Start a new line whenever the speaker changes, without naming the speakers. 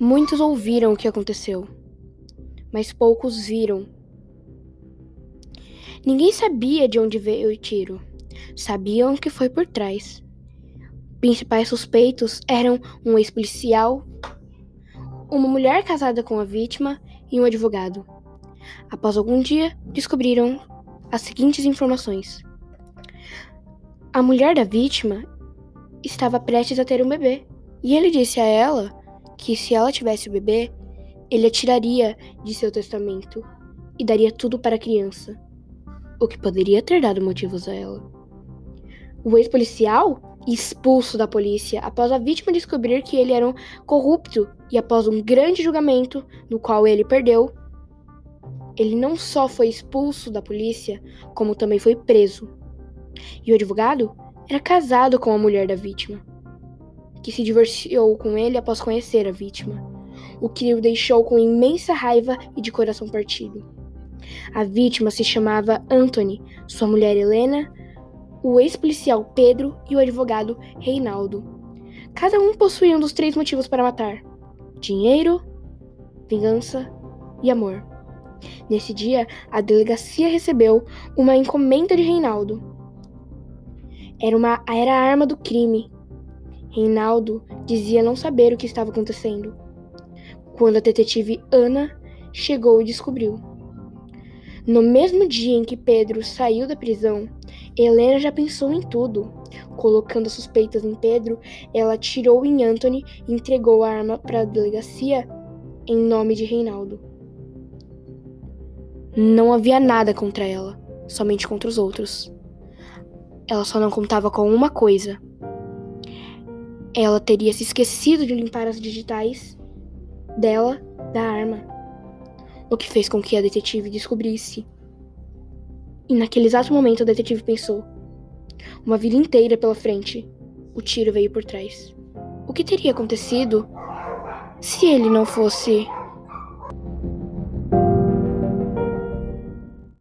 Muitos ouviram o que aconteceu, mas poucos viram. Ninguém sabia de onde veio o tiro. Sabiam que foi por trás. Principais suspeitos eram um ex-policial, uma mulher casada com a vítima e um advogado. Após algum dia, descobriram as seguintes informações: a mulher da vítima estava prestes a ter um bebê, e ele disse a ela que se ela tivesse o bebê, ele atiraria de seu testamento e daria tudo para a criança, o que poderia ter dado motivos a ela. O ex-policial, expulso da polícia após a vítima descobrir que ele era um corrupto e após um grande julgamento, no qual ele perdeu, ele não só foi expulso da polícia, como também foi preso. E o advogado era casado com a mulher da vítima, que se divorciou com ele após conhecer a vítima, o que o deixou com imensa raiva e de coração partido. A vítima se chamava Anthony, sua mulher Helena, o ex-policial Pedro e o advogado Reinaldo. Cada um possuía um dos três motivos para matar: dinheiro, vingança e amor. Nesse dia, a delegacia recebeu uma encomenda de Reinaldo. Era, uma, era a arma do crime. Reinaldo dizia não saber o que estava acontecendo. Quando a detetive Ana chegou e descobriu. No mesmo dia em que Pedro saiu da prisão, Helena já pensou em tudo. Colocando suspeitas em Pedro, ela atirou em Anthony e entregou a arma para a delegacia em nome de Reinaldo. Não havia nada contra ela, somente contra os outros. Ela só não contava com uma coisa. Ela teria se esquecido de limpar as digitais dela da arma, o que fez com que a detetive descobrisse. E naquele exato momento a detetive pensou: uma vida inteira pela frente, o tiro veio por trás. O que teria acontecido se ele não fosse